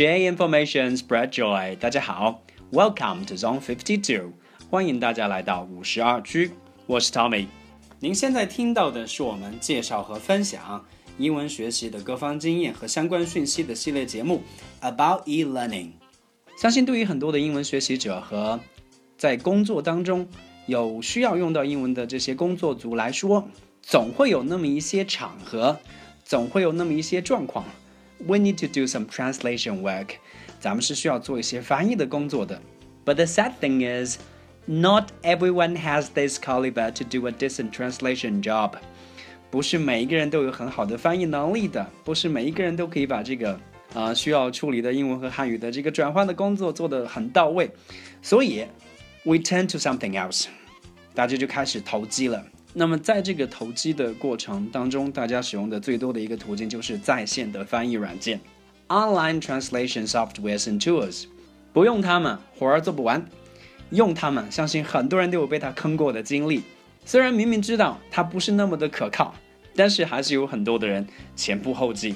Share information, spread joy。大家好，Welcome to Zone Fifty Two，欢迎大家来到五十二区。我是 Tommy。您现在听到的是我们介绍和分享英文学习的各方经验和相关讯息的系列节目 About e-learning。相信对于很多的英文学习者和在工作当中有需要用到英文的这些工作族来说，总会有那么一些场合，总会有那么一些状况。we need to do some translation work，咱们是需要做一些翻译的工作的。But the sad thing is, not everyone has this caliber to do a decent translation job。不是每一个人都有很好的翻译能力的，不是每一个人都可以把这个啊、呃、需要处理的英文和汉语的这个转换的工作做得很到位。所以，we turn to something else，大家就开始投机了。 那么，在这个投机的过程当中，大家使用的最多的一个途径就是在线的翻译软件，online translation softwares and tools。不用它们，活儿做不完；用它们，相信很多人都有被它坑过的经历。虽然明明知道它不是那么的可靠，但是还是有很多的人前仆后继，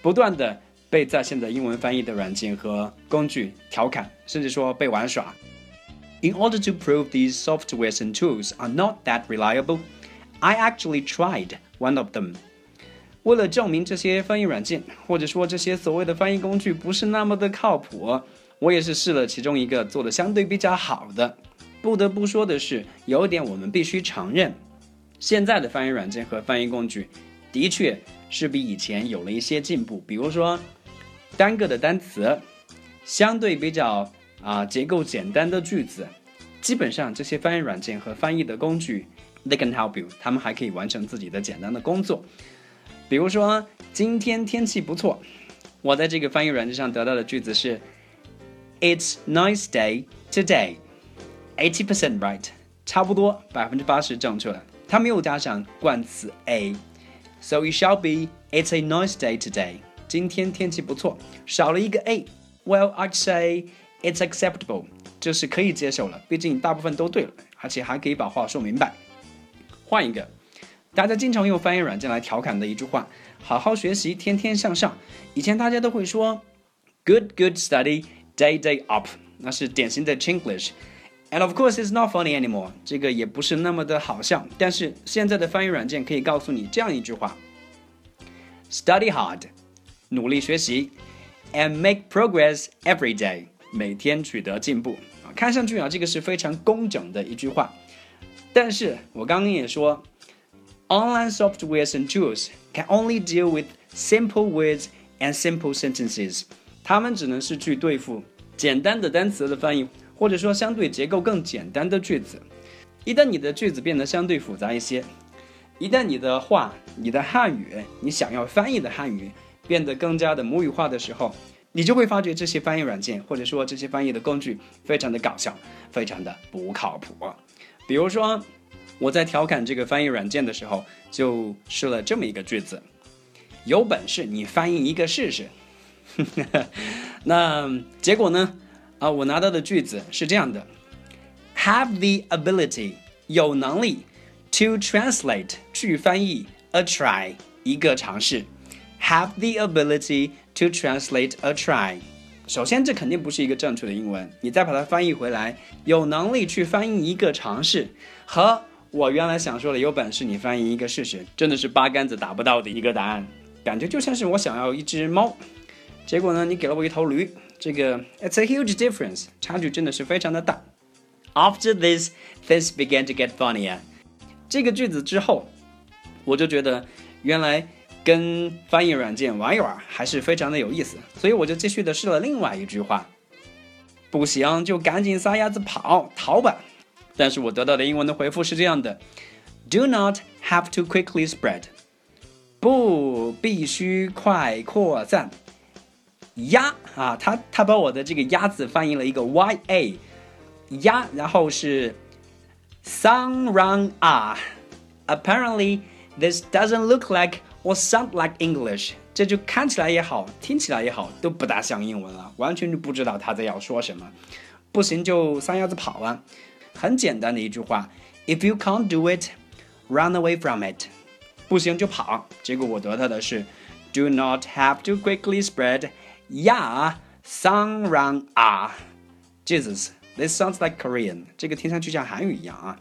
不断的被在线的英文翻译的软件和工具调侃，甚至说被玩耍。In order to prove these softwares and tools are not that reliable, I actually tried one of them. 为了证明这些翻译软件，或者说这些所谓的翻译工具不是那么的靠谱，我也是试了其中一个做的相对比较好的。不得不说的是，有一点我们必须承认，现在的翻译软件和翻译工具的确是比以前有了一些进步。比如说，单个的单词，相对比较。啊，结构简单的句子，基本上这些翻译软件和翻译的工具，they can help you，他们还可以完成自己的简单的工作。比如说，今天天气不错，我在这个翻译软件上得到的句子是，It's nice day today，eighty percent right，差不多百分之八十正确了。它没有加上冠词 a，so it shall be，It's a nice day today，今天天气不错，少了一个 a，well I'd say。It's acceptable，就是可以接受了，毕竟大部分都对了，而且还可以把话说明白。换一个，大家经常用翻译软件来调侃的一句话：好好学习，天天向上。以前大家都会说，Good good study, day day up，那是典型的 Chinglish。And of course, it's not funny anymore，这个也不是那么的好笑。但是现在的翻译软件可以告诉你这样一句话：Study hard，努力学习，and make progress every day。 每天取得进步啊，看上去啊，这个是非常工整的一句话。但是我刚刚也说，online software and tools can only deal with simple words and simple sentences。他们只能是去对付简单的单词的翻译，或者说相对结构更简单的句子。一旦你的句子变得相对复杂一些，一旦你的话、你的汉语、你想要翻译的汉语变得更加的母语化的时候，你就会发觉这些翻译软件或者说这些翻译的工具非常的搞笑，非常的不靠谱。比如说，我在调侃这个翻译软件的时候，就试了这么一个句子：有本事你翻译一个试试。那结果呢？啊，我拿到的句子是这样的：Have the ability 有能力 to translate 去翻译 a try 一个尝试，Have the ability。To translate a try，首先这肯定不是一个正确的英文，你再把它翻译回来，有能力去翻译一个尝试，和我原来想说的有本事你翻译一个试试，真的是八竿子打不到的一个答案，感觉就像是我想要一只猫，结果呢你给了我一头驴，这个 It's a huge difference，差距真的是非常的大。After this, things began to get funnier。这个句子之后，我就觉得原来。跟翻译软件玩一玩还是非常的有意思，所以我就继续的试了另外一句话，不行就赶紧撒丫子跑。逃吧。但是我得到的英文的回复是这样的。：Do not have to quickly spread，不必须快扩散。鸭啊，他他把我的这个鸭子翻译了一个 y a，鸭，然后是 sun run a，apparently this doesn't look like or sound like English，这就看起来也好，听起来也好，都不大像英文了，完全就不知道他在要说什么。不行就撒丫子跑啊！很简单的一句话，If you can't do it, run away from it。不行就跑。结果我得到的是，Do not have to quickly spread. Yeah, 桑랑啊，Jesus，this sounds like Korean，这个听上去像韩语一样啊。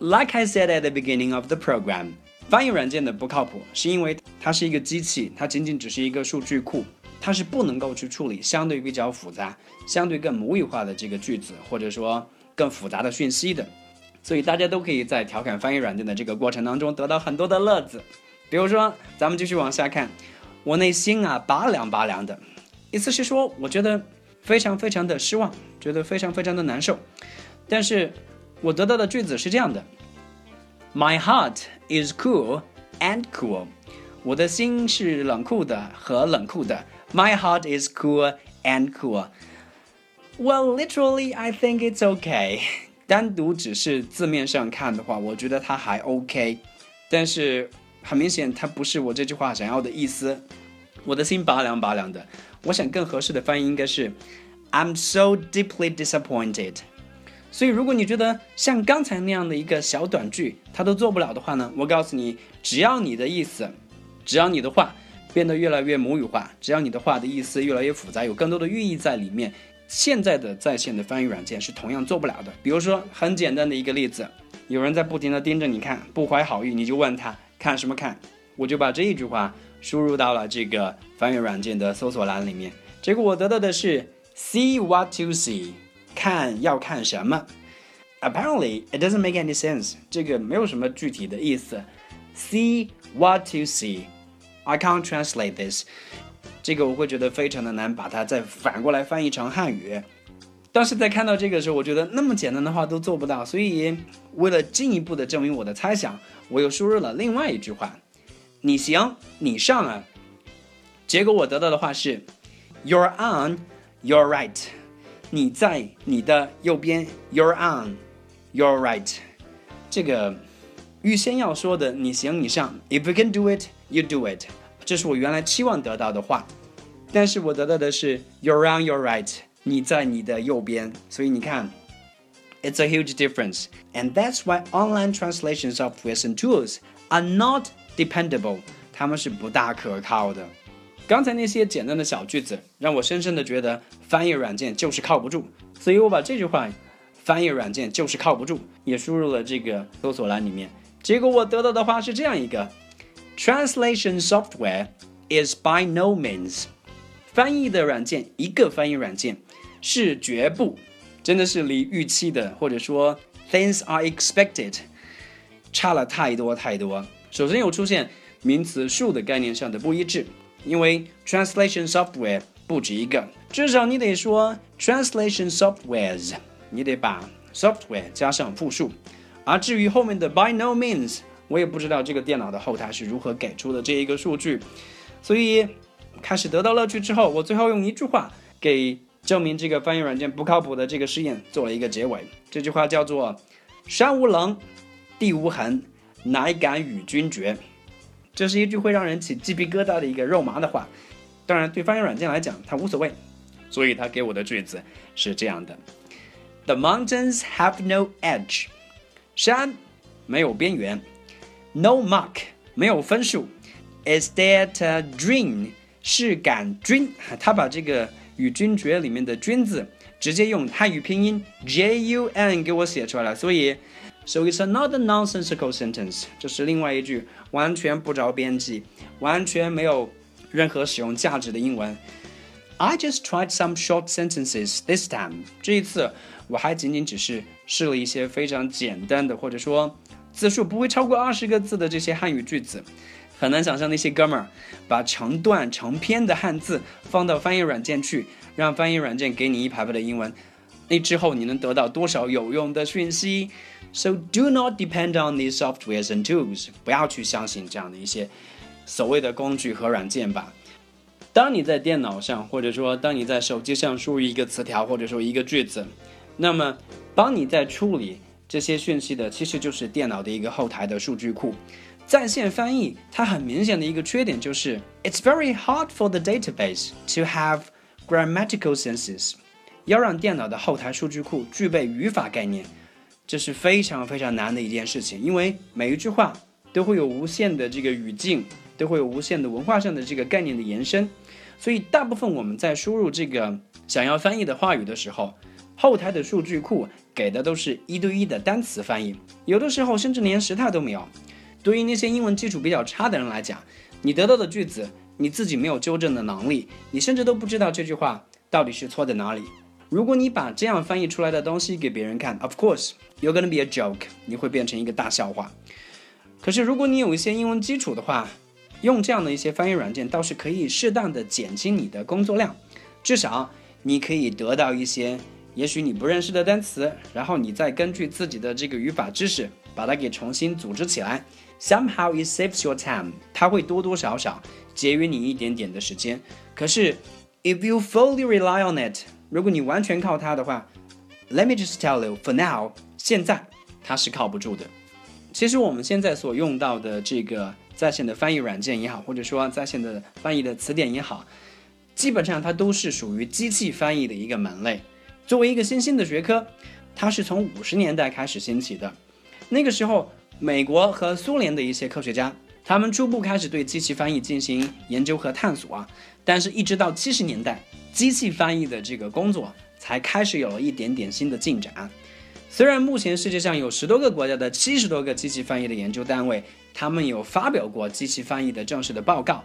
Like I said at the beginning of the program， 翻译软件的不靠谱，是因为它是一个机器，它仅仅只是一个数据库，它是不能够去处理相对比较复杂、相对更母语化的这个句子，或者说更复杂的讯息的。所以大家都可以在调侃翻译软件的这个过程当中得到很多的乐子。比如说，咱们继续往下看，我内心啊拔凉拔凉的，意思是说，我觉得非常非常的失望，觉得非常非常的难受。但是我得到的句子是这样的：My heart is cool and cool。我的心是冷酷的和冷酷的。My heart is cool and cool。Well, literally, I think it's okay. 单独只是字面上看的话，我觉得它还 OK。但是很明显，它不是我这句话想要的意思。我的心拔凉拔凉的。我想更合适的翻译应该是 "I'm so deeply disappointed"。 所以，如果你觉得像刚才那样的一个小短句，它都做不了的话呢？我告诉你，只要你的意思，只要你的话变得越来越母语化，只要你的话的意思越来越复杂，有更多的寓意在里面，现在的在线的翻译软件是同样做不了的。比如说，很简单的一个例子，有人在不停的盯着你看，不怀好意，你就问他。看什么看？我就把这一句话输入到了这个翻译软件的搜索栏里面，结果我得到的是 see what you see，看要看什么。Apparently it doesn't make any sense，这个没有什么具体的意思。See what you see，I can't translate this，这个我会觉得非常的难把它再反过来翻译成汉语。但是在看到这个时候，我觉得那么简单的话都做不到，所以为了进一步的证明我的猜想，我又输入了另外一句话：“你行，你上啊。”结果我得到的话是：“You're on, you're right。”你在你的右边，You're on, you're right。这个预先要说的“你行，你上 ”，If you can do it, you do it。这是我原来期望得到的话，但是我得到的是 “You're on, you're right”。你在你的右边，所以你看，it's a huge difference, and that's why online translation softwares and tools are not dependable，它们是不大可靠的。 刚才那些简单的小句子，让我深深的觉得翻译软件就是靠不住，所以我把这句话“翻译软件就是靠不住”也输入了这个搜索栏里面，结果我得到的话是这样一个：translation software is by no means，翻译的软件，一个翻译软件。是绝不，真的是离预期的，或者说 things are expected 差了太多太多。首先有出现名词数的概念上的不一致，因为 translation software 不止一个，至少你得说 translation softwares，你得把 software 加上复数。而至于后面的 by no means，我也不知道这个电脑的后台是如何给出的这一个数据。所以开始得到乐趣之后，我最后用一句话给。证明这个翻译软件不靠谱的这个试验做了一个结尾。这句话叫做“山无棱，地无痕，乃敢与君绝”。这是一句会让人起鸡皮疙瘩的一个肉麻的话。当然，对翻译软件来讲，它无所谓。所以，他给我的句子是这样的：“The mountains have no edge，山没有边缘；no mark，没有分数；is that a dream，是杆菌。”他把这个。与君绝里面的君字直接用汉语拼音 J U N 给我写出来了，所以，so it's another nonsensical sentence，这是另外一句完全不着边际、完全没有任何使用价值的英文。I just tried some short sentences this time。这一次我还仅仅只是试了一些非常简单的，或者说字数不会超过二十个字的这些汉语句子。很难想象那些哥们儿把成段成篇的汉字放到翻译软件去，让翻译软件给你一排排的英文，那之后你能得到多少有用的讯息？So do not depend on these softwares and tools，不要去相信这样的一些所谓的工具和软件吧。当你在电脑上，或者说当你在手机上输入一个词条或者说一个句子，那么帮你在处理这些讯息的，其实就是电脑的一个后台的数据库。在线翻译，它很明显的一个缺点就是，it's very hard for the database to have grammatical senses。要让电脑的后台数据库具备语法概念，这是非常非常难的一件事情，因为每一句话都会有无限的这个语境，都会有无限的文化上的这个概念的延伸，所以大部分我们在输入这个想要翻译的话语的时候，后台的数据库给的都是一对一的单词翻译，有的时候甚至连时态都没有。对于那些英文基础比较差的人来讲，你得到的句子你自己没有纠正的能力，你甚至都不知道这句话到底是错在哪里。如果你把这样翻译出来的东西给别人看，Of course you're gonna be a joke，你会变成一个大笑话。可是如果你有一些英文基础的话，用这样的一些翻译软件倒是可以适当的减轻你的工作量，至少你可以得到一些也许你不认识的单词，然后你再根据自己的这个语法知识把它给重新组织起来。Somehow it saves your time，它会多多少少节约你一点点的时间。可是，if you fully rely on it，如果你完全靠它的话，Let me just tell you，for now，现在它是靠不住的。其实我们现在所用到的这个在线的翻译软件也好，或者说在线的翻译的词典也好，基本上它都是属于机器翻译的一个门类。作为一个新兴的学科，它是从五十年代开始兴起的，那个时候。美国和苏联的一些科学家，他们初步开始对机器翻译进行研究和探索啊，但是，一直到七十年代，机器翻译的这个工作才开始有了一点点新的进展。虽然目前世界上有十多个国家的七十多个机器翻译的研究单位，他们有发表过机器翻译的正式的报告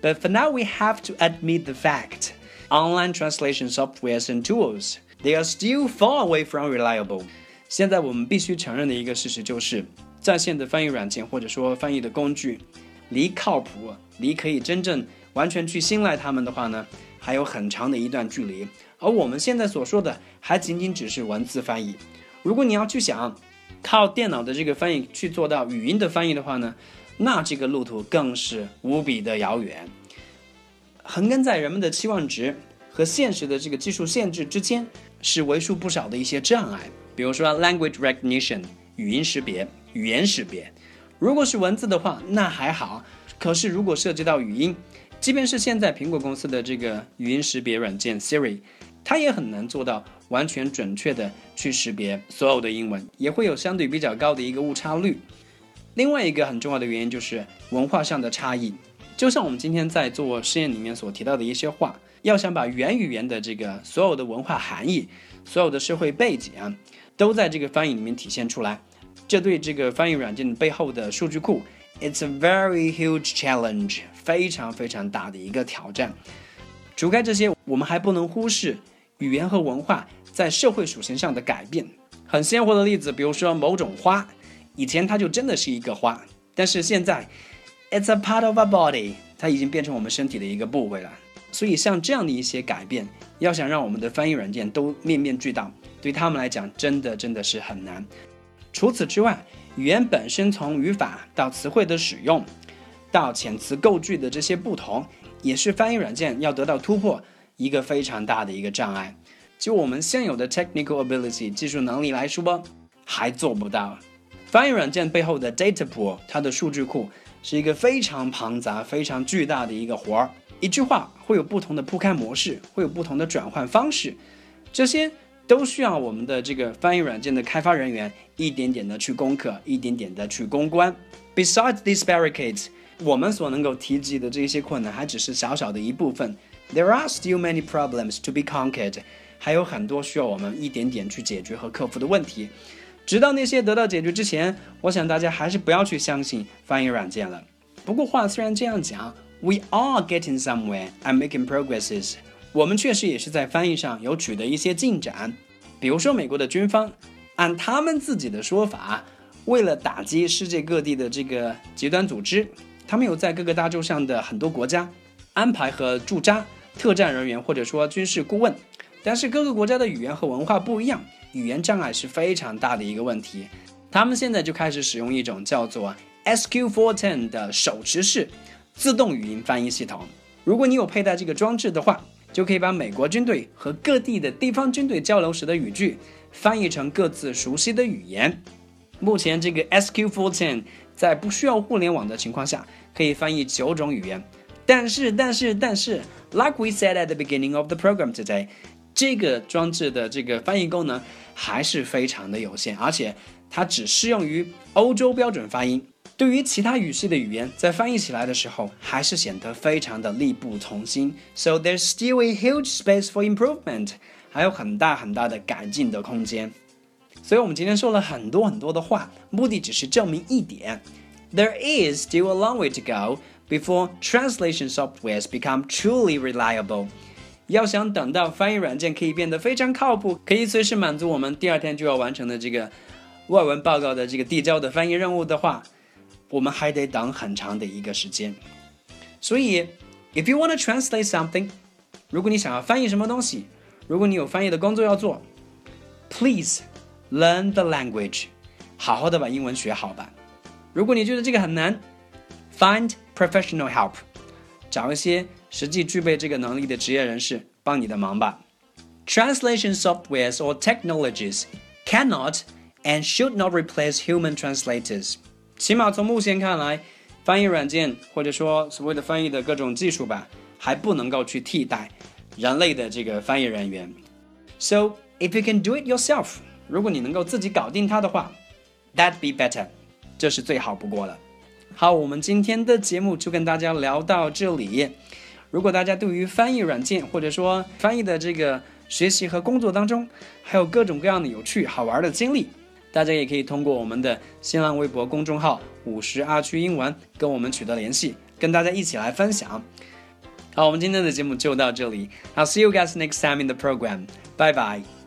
，but for now we have to admit the fact online translation softwares and tools they are still far away from reliable。现在我们必须承认的一个事实就是。在线的翻译软件或者说翻译的工具，离靠谱、离可以真正完全去信赖他们的话呢，还有很长的一段距离。而我们现在所说的，还仅仅只是文字翻译。如果你要去想靠电脑的这个翻译去做到语音的翻译的话呢，那这个路途更是无比的遥远。横亘在人们的期望值和现实的这个技术限制之间，是为数不少的一些障碍。比如说 language recognition 语音识别。语言识别，如果是文字的话，那还好。可是如果涉及到语音，即便是现在苹果公司的这个语音识别软件 Siri，它也很难做到完全准确的去识别所有的英文，也会有相对比较高的一个误差率。另外一个很重要的原因就是文化上的差异。就像我们今天在做实验里面所提到的一些话，要想把原语言的这个所有的文化含义、所有的社会背景啊，都在这个翻译里面体现出来。这对这个翻译软件背后的数据库，it's a very huge challenge，非常非常大的一个挑战。除开这些，我们还不能忽视语言和文化在社会属性上的改变。很鲜活的例子，比如说某种花，以前它就真的是一个花，但是现在，it's a part of our body，它已经变成我们身体的一个部位了。所以像这样的一些改变，要想让我们的翻译软件都面面俱到，对他们来讲，真的真的是很难。除此之外，语言本身从语法到词汇的使用，到遣词构句的这些不同，也是翻译软件要得到突破一个非常大的一个障碍。就我们现有的 technical ability 技术能力来说，还做不到。翻译软件背后的 data pool 它的数据库是一个非常庞杂、非常巨大的一个活儿。一句话会有不同的铺开模式，会有不同的转换方式，这些。都需要我们的这个翻译软件的开发人员一点点的去攻克，一点点的去攻关。Besides these barricades，我们所能够提及的这些困难还只是小小的一部分。There are still many problems to be conquered，还有很多需要我们一点点去解决和克服的问题。直到那些得到解决之前，我想大家还是不要去相信翻译软件了。不过话虽然这样讲，We are getting somewhere and making progresses。我们确实也是在翻译上有取得一些进展，比如说美国的军方，按他们自己的说法，为了打击世界各地的这个极端组织，他们有在各个大洲上的很多国家安排和驻扎特战人员或者说军事顾问。但是各个国家的语言和文化不一样，语言障碍是非常大的一个问题。他们现在就开始使用一种叫做 SQ410 的手持式自动语音翻译系统。如果你有佩戴这个装置的话，就可以把美国军队和各地的地方军队交流时的语句翻译成各自熟悉的语言。目前，这个 SQ410 在不需要互联网的情况下，可以翻译九种语言。但是，但是，但是，like we said at the beginning of the program today，这个装置的这个翻译功能还是非常的有限，而且它只适用于欧洲标准发音。对于其他语系的语言，在翻译起来的时候，还是显得非常的力不从心。So there's still a huge space for improvement，还有很大很大的改进的空间。所以，我们今天说了很多很多的话，目的只是证明一点：there is still a long way to go before translation softwares become truly reliable。要想等到翻译软件可以变得非常靠谱，可以随时满足我们第二天就要完成的这个外文报告的这个递交的翻译任务的话，我们还得等很长的一个时间。所以，if you want to translate something，如果你想要翻译什么东西，如果你有翻译的工作要做，please learn the language，好好的把英文学好吧。如果你觉得这个很难，find professional help，找一些实际具备这个能力的职业人士帮你的忙吧。Translation softwares or technologies cannot and should not replace human translators. 起码从目前看来，翻译软件或者说所谓的翻译的各种技术吧，还不能够去替代人类的这个翻译人员。So if you can do it yourself，如果你能够自己搞定它的话，that be better，这是最好不过了。好，我们今天的节目就跟大家聊到这里。如果大家对于翻译软件或者说翻译的这个学习和工作当中，还有各种各样的有趣好玩的经历。大家也可以通过我们的新浪微博公众号“五十二区英文”跟我们取得联系，跟大家一起来分享。好，我们今天的节目就到这里。I'll see you guys next time in the program. 拜拜